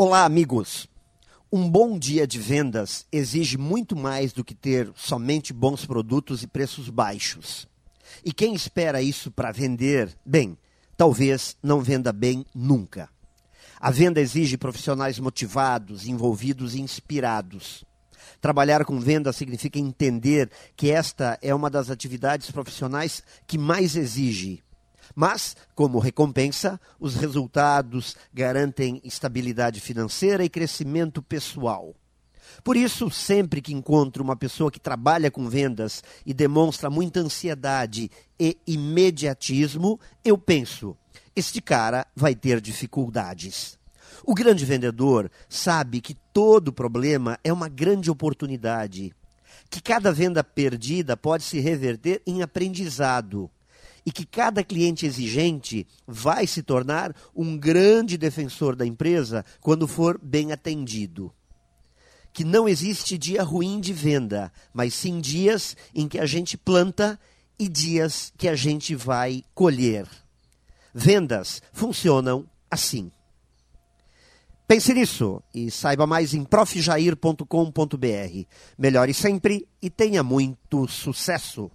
Olá, amigos. Um bom dia de vendas exige muito mais do que ter somente bons produtos e preços baixos. E quem espera isso para vender, bem, talvez não venda bem nunca. A venda exige profissionais motivados, envolvidos e inspirados. Trabalhar com venda significa entender que esta é uma das atividades profissionais que mais exige mas, como recompensa, os resultados garantem estabilidade financeira e crescimento pessoal. Por isso, sempre que encontro uma pessoa que trabalha com vendas e demonstra muita ansiedade e imediatismo, eu penso: este cara vai ter dificuldades. O grande vendedor sabe que todo problema é uma grande oportunidade, que cada venda perdida pode se reverter em aprendizado e que cada cliente exigente vai se tornar um grande defensor da empresa quando for bem atendido. Que não existe dia ruim de venda, mas sim dias em que a gente planta e dias que a gente vai colher. Vendas funcionam assim. Pense nisso e saiba mais em profjair.com.br. Melhore sempre e tenha muito sucesso!